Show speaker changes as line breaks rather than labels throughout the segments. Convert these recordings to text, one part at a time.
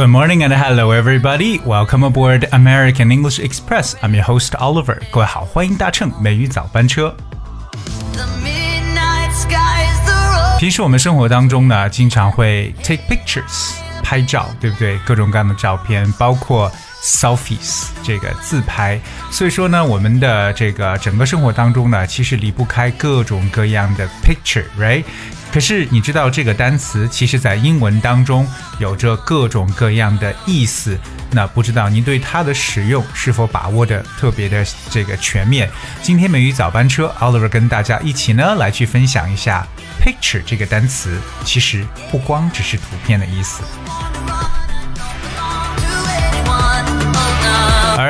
Good morning and hello everybody. Welcome aboard American English Express. I'm your host Oliver. 各位好，欢迎搭乘美语早班车。平时我们生活当中呢，经常会 take pictures 拍照，对不对？各种各样的照片，包括 Selfies 这个自拍。所以说呢，我们的这个整个生活当中呢，其实离不开各种各样的 picture，right？可是你知道这个单词其实在英文当中有着各种各样的意思，那不知道您对它的使用是否把握的特别的这个全面？今天美语早班车，Oliver 跟大家一起呢来去分享一下 picture 这个单词，其实不光只是图片的意思。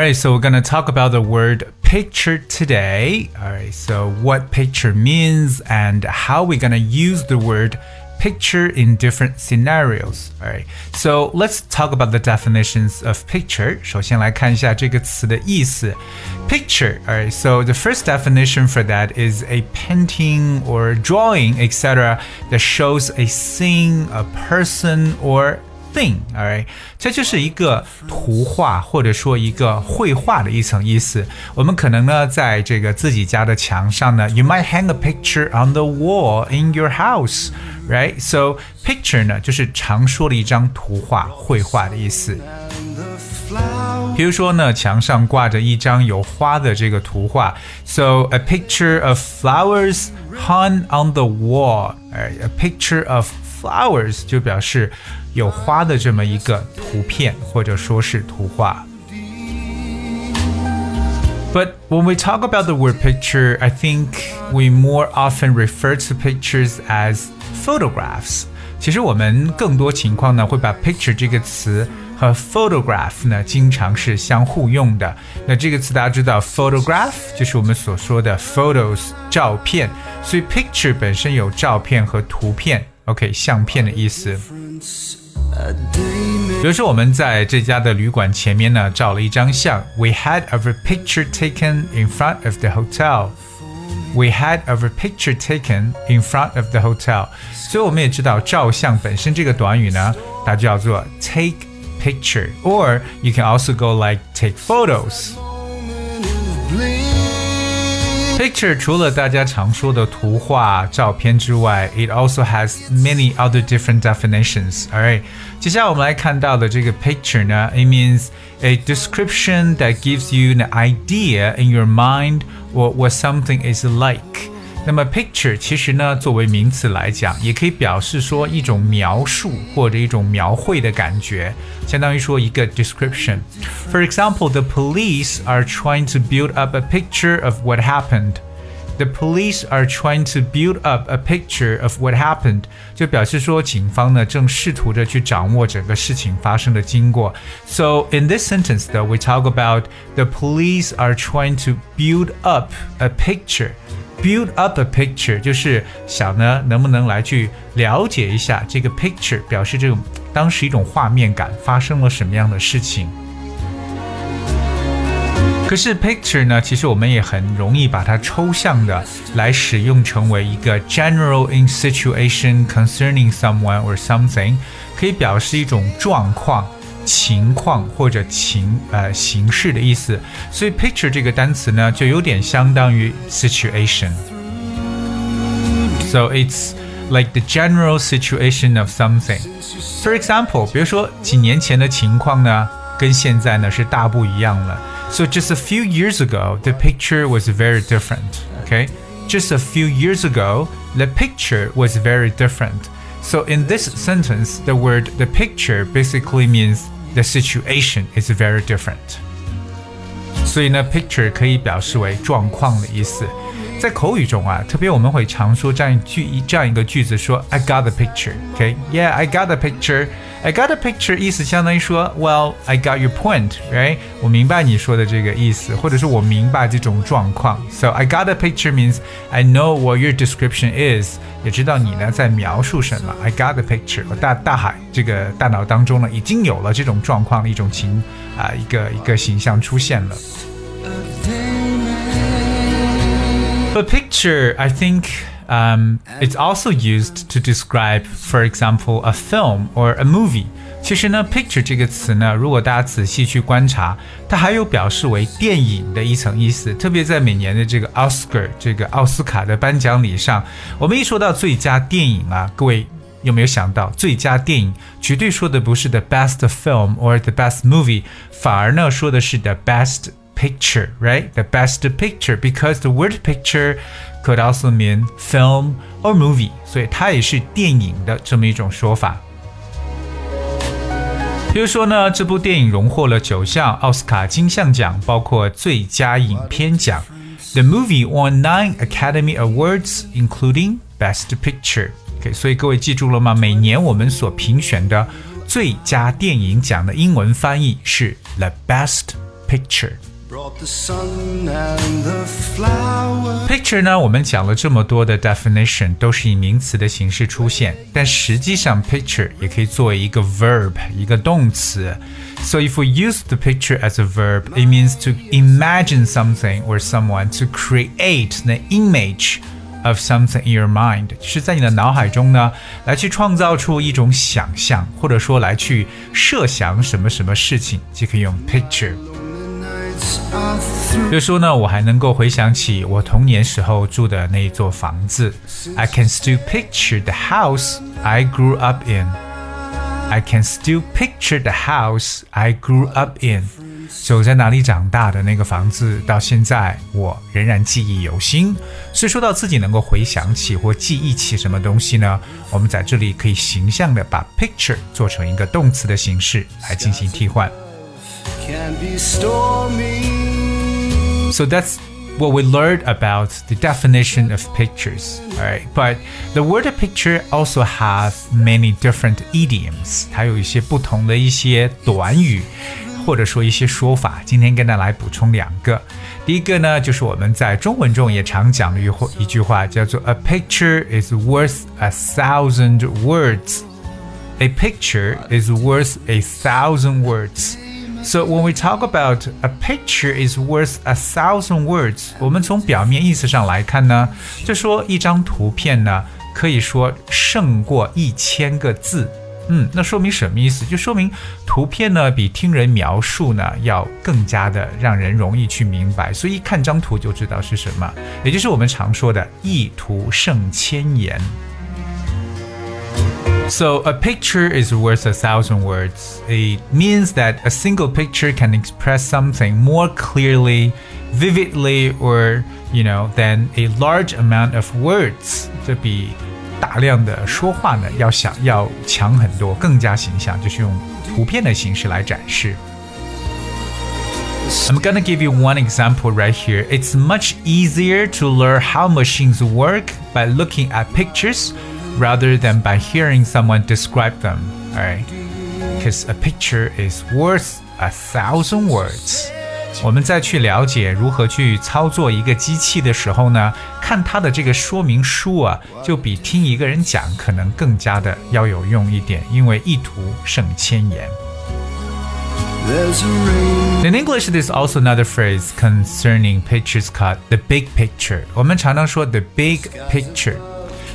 Alright, so we're gonna talk about the word picture today. Alright, so what picture means and how we're gonna use the word picture in different scenarios. Alright, so let's talk about the definitions of picture. 首先来看一下这个词的意思。Picture. Alright, so the first definition for that is a painting or drawing, etc., that shows a scene, a person, or thing，alright，这就是一个图画或者说一个绘画的一层意思。我们可能呢，在这个自己家的墙上呢，you might hang a picture on the wall in your house，right？So picture 呢，就是常说的一张图画、绘画的意思。比如说呢，墙上挂着一张有花的这个图画，so a picture of flowers hung on the wall，哎，a picture of flowers 就表示有花的这么一个图片或者说是图画。But when we talk about the word picture, I think we more often refer to pictures as photographs. 其实我们更多情况呢，会把 picture 这个词和 photograph 呢，经常是相互用的。那这个词大家知道，photograph 就是我们所说的 photos 照片，所以 picture 本身有照片和图片。 OK，相片的意思。比如说，我们在这家的旅馆前面呢，照了一张相。We had our picture taken in front of the hotel. We had our picture taken in front of the hotel. 所以我们也知道，照相本身这个短语呢，它叫做 take picture，or you can also go like take photos。 Picture 除了大家常说的图画、照片之外，it also has many other different definitions. Alright，接下来我们来看到的这个 picture 呢，it means a description that gives you an idea in your mind what what something is like. 那么 picture 其实呢，作为名词来讲，也可以表示说一种描述或者一种描绘的感觉，相当于说一个 description。For example, the police are trying to build up a picture of what happened. The police are trying to build up a picture of what happened，就表示说警方呢正试图着去掌握整个事情发生的经过。So in this sentence, though, we talk about the police are trying to build up a picture. Build up a picture 就是想呢，能不能来去了解一下这个 picture，表示这种当时一种画面感，发生了什么样的事情。可是 picture 呢，其实我们也很容易把它抽象的来使用成为一个 general in situation concerning someone or something，可以表示一种状况。情况或者情呃形式的意思，所以 picture 这个单词呢，就有点相当于 situation。So it's like the general situation of something. For example，比如说几年前的情况呢，跟现在呢是大不一样了。So just a few years ago, the picture was very different. Okay, just a few years ago, the picture was very different. So in this sentence, the word the picture basically means the situation is very different. 所以呢，picture 可以表示为状况的意思。在口语中啊，特别我们会常说这样一句这样一个句子说 I got the picture. Okay, yeah, I got the picture. I got a picture 意思相当于说，Well, I got your point, right？我明白你说的这个意思，或者是我明白这种状况。So I got a picture means I know what your description is，也知道你呢在描述什么。I got the picture，我大大海这个大脑当中呢已经有了这种状况的一种情啊、呃、一个一个形象出现了。A picture, I think. Um, it's also used to describe, for example, a film or a movie. 其实呢，picture 这个词呢，如果大家仔细去观察，它还有表示为电影的一层意思。特别在每年的这个 Oscar 这个奥斯卡的颁奖礼上，我们一说到最佳电影啊，各位有没有想到，最佳电影绝对说的不是 the best film or the best movie，反而呢说的是 the best picture, right? The best picture because the word picture could also mean film or movie，所以它也是电影的这么一种说法。比如说呢，这部电影荣获了九项奥斯卡金像奖，包括最佳影片奖。The movie won nine Academy Awards, including Best Picture. OK，所以各位记住了吗？每年我们所评选的最佳电影奖的英文翻译是 The Best Picture。 Picture 呢，我们讲了这么多的 definition 都是以名词的形式出现，但实际上 picture 也可以作为一个 verb，一个动词。So if we use the picture as a verb, it means to imagine something or someone to create the image of something in your mind，是在你的脑海中呢，来去创造出一种想象，或者说来去设想什么什么事情，就可以用 picture。 比如说呢，我还能够回想起我童年时候住的那一座房子。I can still picture the house I grew up in. I can still picture the house I grew up in. 就在哪里长大的那个房子，到现在我仍然记忆犹新。所以说到自己能够回想起或记忆起什么东西呢？我们在这里可以形象的把 picture 做成一个动词的形式来进行替换。So that's what we learned about the definition of pictures. All right, but the word picture also have many different idioms. 它有一些不同的一些短语，或者说一些说法。今天跟大家来补充两个。第一个呢，就是我们在中文中也常讲的一话一句话，叫做 "A picture is worth a thousand words." A picture is worth a thousand words. So when we talk about a picture is worth a thousand words，我们从表面意思上来看呢，就说一张图片呢，可以说胜过一千个字。嗯，那说明什么意思？就说明图片呢比听人描述呢要更加的让人容易去明白，所以看张图就知道是什么，也就是我们常说的“一图胜千言”。So a picture is worth a thousand words. It means that a single picture can express something more clearly, vividly, or you know, than a large amount of words. 这比大量的说话呢要想要强很多，更加形象，就是用图片的形式来展示。I'm gonna give you one example right here. It's much easier to learn how machines work by looking at pictures rather than by hearing someone describe them. Alright, because a picture is worth a thousand words. 我们再去了解如何去操作一个机器的时候呢，看它的这个说明书啊，就比听一个人讲可能更加的要有用一点，因为一图胜千言。In English, there's also another phrase concerning pictures called the big picture. 我们常常说 the big picture.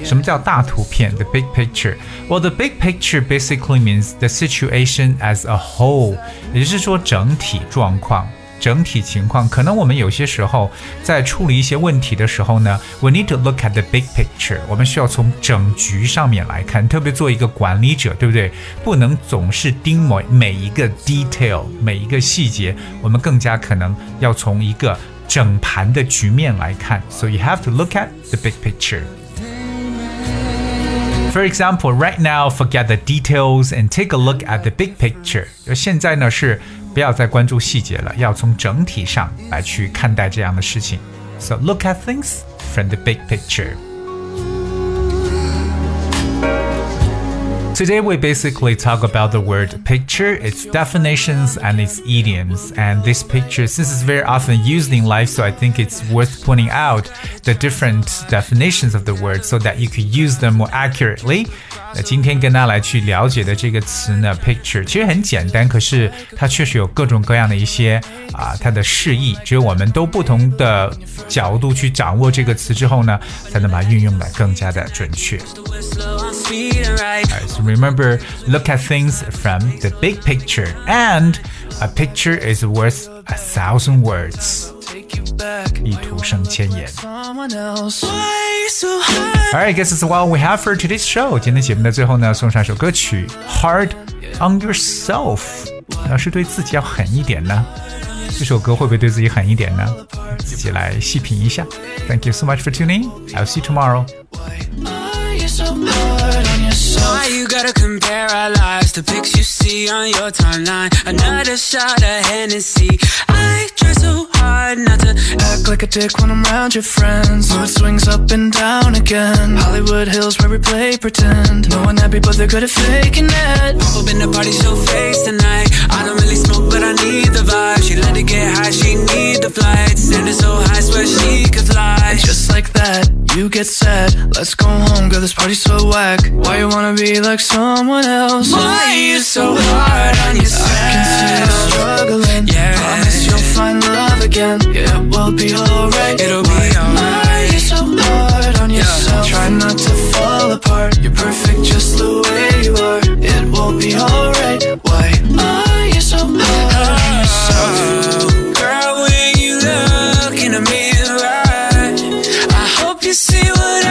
什么叫大图片？The big picture. Well, the big picture basically means the situation as a whole，也就是说整体状况。整体情况，可能我们有些时候在处理一些问题的时候呢，we need to look at the big picture。我们需要从整局上面来看，特别做一个管理者，对不对？不能总是盯某每一个 detail，每一个细节，我们更加可能要从一个整盘的局面来看。So you have to look at the big picture. For example, right now, forget the details and take a look at the big picture. 现在呢是不要再关注细节了，要从整体上来去看待这样的事情。So look at things from the big picture. Today we basically talk about the word picture, its definitions and its idioms. And this picture, since it's very often used in life, so I think it's worth pointing out the different definitions of the word so that you could use them more accurately. 那今天跟大家来去了解的这个词呢，picture 其实很简单，可是它确实有各种各样的一些啊它的释义。只有我们都不同的角度去掌握这个词之后呢，才能把它运用的更加的准确。 Alright, so remember, look at things from the big picture, and a picture is worth a thousand words. 一图胜千言。Alright, I guess that's all we have for today's show. 今天节目的最后呢，送上一首歌曲《Hard on Yourself》。要是对自己要狠一点呢？这首歌会不会对自己狠一点呢？自己来细品一下。Thank you so much for tuning. I'll see you tomorrow.
Why you gotta compare our lives to pics you see on your timeline? Another shot of Hennessy. I try so
act like a dick when I'm around your friends. Mood swings up and down again. Hollywood Hills where we play pretend. No one happy, but they're good at faking it.
Pop up in the party, show face tonight. I don't really smoke, but I need the vibe. She let it get high, she need the flight. Standing so high, swear she could fly.
And just like that, you get sad. Let's go home, girl. This party's so whack. Why you wanna be like someone else?
Why you so hard on yourself?
I can see you struggling.
Yeah.
Promise you'll find love again. It will be alright.
It'll be
Why
alright.
you so hard on yourself? Try not to fall apart. You're perfect just the way you are. It will be alright. Why are you so hard on yourself?
Oh, girl, when you look in the mirror, I hope you see what